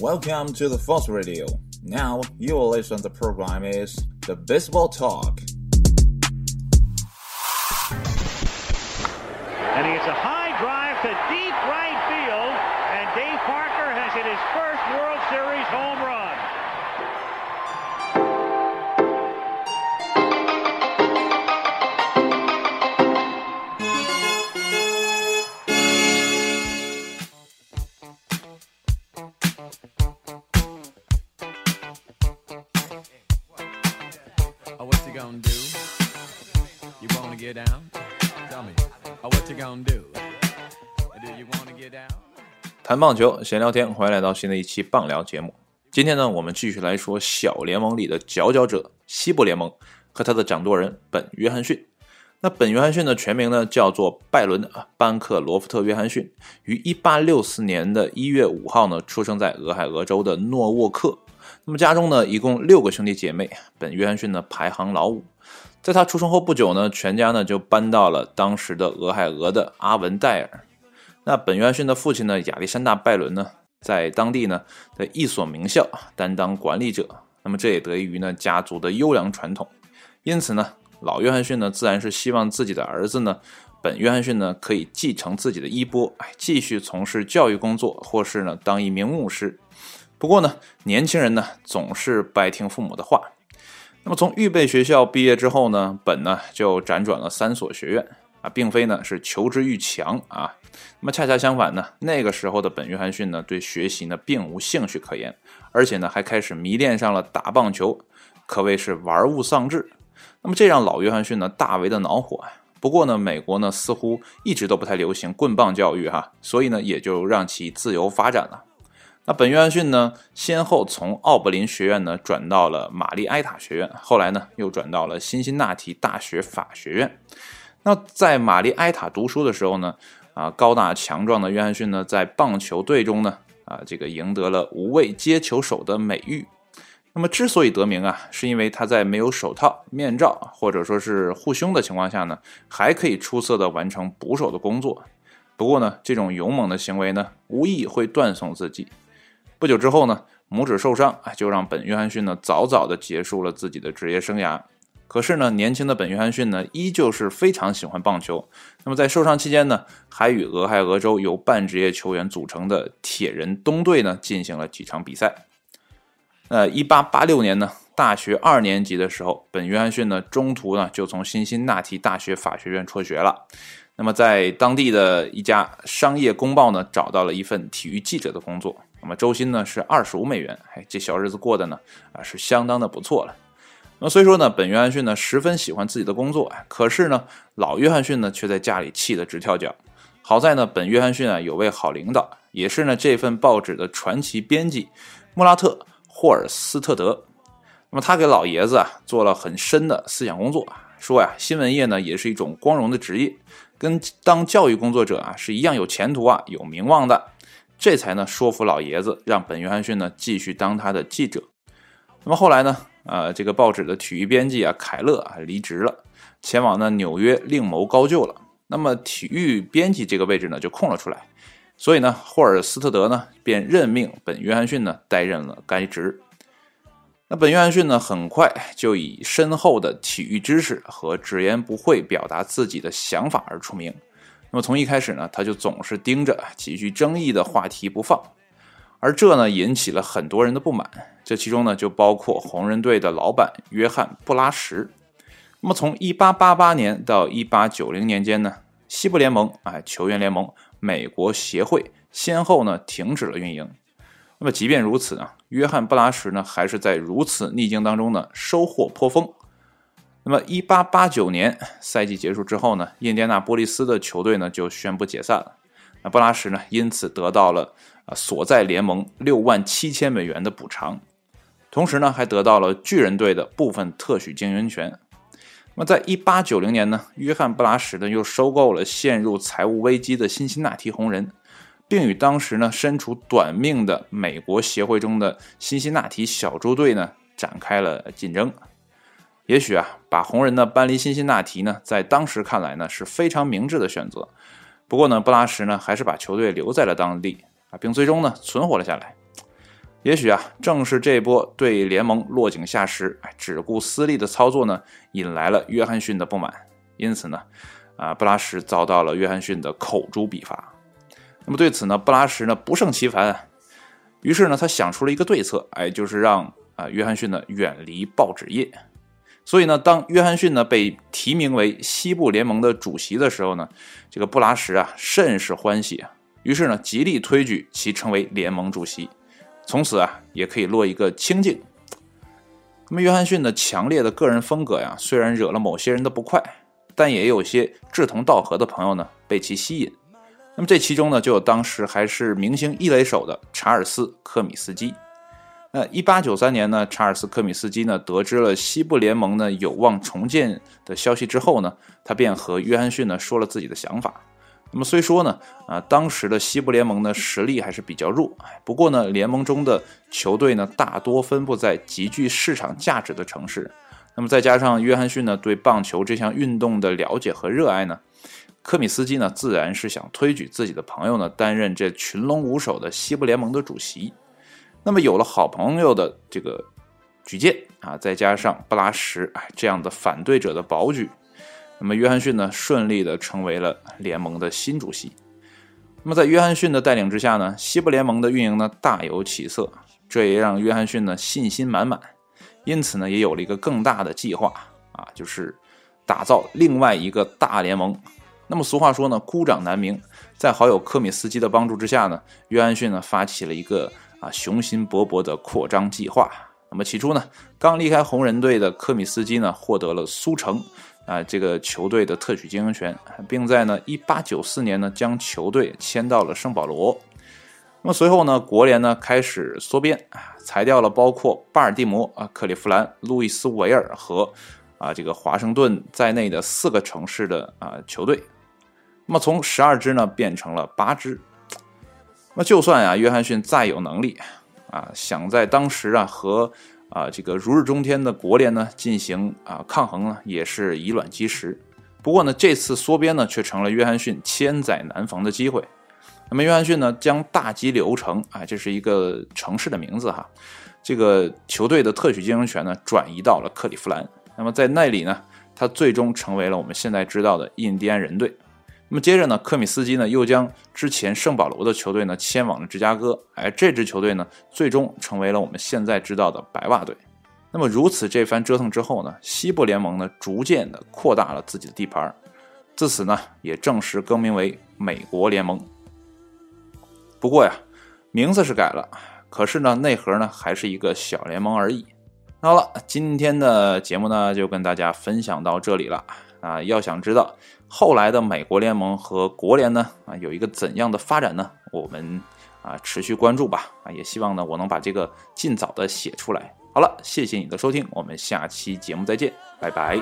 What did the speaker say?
Welcome to the Fox Radio. Now you will listen. The program is the Baseball Talk. And he hits a high drive to deep right field, and Dave Parker has hit his first World Series home run. 谈棒球，闲聊天，欢迎来到新的一期棒聊节目。今天呢，我们继续来说小联盟里的佼佼者——西部联盟和他的掌舵人本·约翰逊。那本·约翰逊的全名呢，叫做拜伦·班克罗夫特·约翰逊，于1864年的一月五号呢，出生在俄亥俄州的诺沃克。那么家中呢，一共六个兄弟姐妹，本·约翰逊呢排行老五。在他出生后不久呢，全家呢就搬到了当时的俄亥俄的阿文戴尔。那本·约翰逊的父亲呢，亚历山大·拜伦呢，在当地呢的一所名校担当管理者。那么这也得益于呢家族的优良传统。因此呢，老约翰逊呢自然是希望自己的儿子呢，本·约翰逊呢可以继承自己的衣钵，哎，继续从事教育工作，或是呢当一名牧师。不过呢，年轻人呢总是不爱听父母的话。那么从预备学校毕业之后呢，本呢就辗转了三所学院啊，并非呢是求知欲强啊。那么恰恰相反呢，那个时候的本约翰逊呢对学习呢并无兴趣可言，而且呢还开始迷恋上了打棒球，可谓是玩物丧志。那么这让老约翰逊呢大为的恼火啊。不过呢，美国呢似乎一直都不太流行棍棒教育哈，所以呢也就让其自由发展了。那本约翰逊呢，先后从奥布林学院呢转到了玛丽埃塔学院，后来呢又转到了辛辛那提大学法学院。那在玛丽埃塔读书的时候呢，啊，高大强壮的约翰逊呢，在棒球队中呢，啊，这个赢得了无畏接球手的美誉。那么之所以得名啊，是因为他在没有手套、面罩或者说是护胸的情况下呢，还可以出色的完成捕手的工作。不过呢，这种勇猛的行为呢，无疑会断送自己。不久之后呢，拇指受伤啊，就让本约翰逊呢早早的结束了自己的职业生涯。可是呢，年轻的本约翰逊呢，依旧是非常喜欢棒球。那么在受伤期间呢，还与俄亥俄州由半职业球员组成的铁人东队呢进行了几场比赛。呃，一八八六年呢，大学二年级的时候，本约翰逊呢中途呢就从辛辛那提大学法学院辍学了。那么在当地的一家商业公报呢找到了一份体育记者的工作。那么周薪呢是二十五美元，哎，这小日子过得呢啊是相当的不错了。那么所以说呢，本约翰逊呢十分喜欢自己的工作，可是呢老约翰逊呢却在家里气得直跳脚。好在呢本约翰逊啊有位好领导，也是呢这份报纸的传奇编辑穆拉特霍尔斯特德。那么他给老爷子啊做了很深的思想工作，说呀新闻业呢也是一种光荣的职业，跟当教育工作者啊是一样有前途啊有名望的。这才呢说服老爷子，让本约翰逊呢继续当他的记者。那么后来呢，呃，这个报纸的体育编辑啊，凯勒啊离职了，前往呢纽约另谋高就了。那么体育编辑这个位置呢就空了出来，所以呢霍尔斯特德呢便任命本约翰逊呢担任了该职。那本约翰逊呢很快就以深厚的体育知识和直言不讳表达自己的想法而出名。那么从一开始呢，他就总是盯着极具争议的话题不放，而这呢引起了很多人的不满。这其中呢就包括红人队的老板约翰布拉什。那么从1888年到1890年间呢，西部联盟啊球员联盟美国协会先后呢停止了运营。那么即便如此呢，约翰布拉什呢还是在如此逆境当中呢收获颇丰。那么，一八八九年赛季结束之后呢，印第安纳波利斯的球队呢就宣布解散了。那布拉什呢因此得到了啊所在联盟六万七千美元的补偿，同时呢还得到了巨人队的部分特许经营权。那么，在一八九零年呢，约翰布拉什呢又收购了陷入财务危机的辛辛那提红人，并与当时呢身处短命的美国协会中的辛辛那提小猪队呢展开了竞争。也许啊，把红人呢搬离辛辛那提呢，在当时看来呢是非常明智的选择。不过呢，布拉什呢还是把球队留在了当地啊，并最终呢存活了下来。也许啊，正是这波对联盟落井下石、只顾私利的操作呢，引来了约翰逊的不满。因此呢，啊，布拉什遭到了约翰逊的口诛笔伐。那么对此呢，布拉什呢不胜其烦，于是呢，他想出了一个对策，哎，就是让啊约翰逊呢远离报纸业。所以呢，当约翰逊呢被提名为西部联盟的主席的时候呢，这个布拉什啊甚是欢喜啊，于是呢极力推举其成为联盟主席。从此啊，也可以落一个清净。那么，约翰逊的强烈的个人风格呀，虽然惹了某些人的不快，但也有些志同道合的朋友呢被其吸引。那么，这其中呢，就有当时还是明星一垒手的查尔斯·科米斯基。呃，一八九三年呢，查尔斯·科米斯基呢得知了西部联盟呢有望重建的消息之后呢，他便和约翰逊呢说了自己的想法。那么虽说呢，啊，当时的西部联盟呢实力还是比较弱，不过呢，联盟中的球队呢大多分布在极具市场价值的城市，那么再加上约翰逊呢对棒球这项运动的了解和热爱呢，科米斯基呢自然是想推举自己的朋友呢担任这群龙无首的西部联盟的主席。那么有了好朋友的这个举荐啊，再加上布拉什哎这样的反对者的保举。那么约翰逊呢，顺利的成为了联盟的新主席。那么在约翰逊的带领之下呢，西部联盟的运营呢大有起色，这也让约翰逊呢信心满满。因此呢，也有了一个更大的计划啊，就是打造另外一个大联盟。那么俗话说呢，孤掌难鸣。在好友科米斯基的帮助之下呢，约翰逊呢发起了一个啊雄心勃勃的扩张计划。那么起初呢，刚离开红人队的科米斯基呢，获得了苏城。啊，这个球队的特许经营权，并在呢一八九四年呢将球队迁到了圣保罗。那么随后呢，国联呢开始缩编，裁掉了包括巴尔的摩、啊克利夫兰、路易斯维尔和啊这个华盛顿在内的四个城市的啊球队。那么从十二支呢变成了八支。那就算啊约翰逊再有能力啊，想在当时啊和啊，这个如日中天的国联呢，进行啊抗衡呢，也是以卵击石。不过呢，这次缩编呢，却成了约翰逊千载难逢的机会。那么，约翰逊呢，将大吉流城啊，这是一个城市的名字哈，这个球队的特许经营权呢，转移到了克利夫兰。那么，在那里呢，他最终成为了我们现在知道的印第安人队。那么接着呢，科米斯基呢又将之前圣保罗的球队呢迁往了芝加哥，而，这支球队呢最终成为了我们现在知道的白袜队。那么如此这番折腾之后呢，西部联盟呢逐渐的扩大了自己的地盘，自此呢也正式更名为美国联盟。不过呀，名字是改了，可是呢内核呢还是一个小联盟而已。那好了，今天的节目呢就跟大家分享到这里了啊，要想知道后来的美国联盟和国联呢，啊，有一个怎样的发展呢？我们啊持续关注吧，啊，也希望呢我能把这个尽早的写出来。好了，谢谢你的收听，我们下期节目再见，拜拜。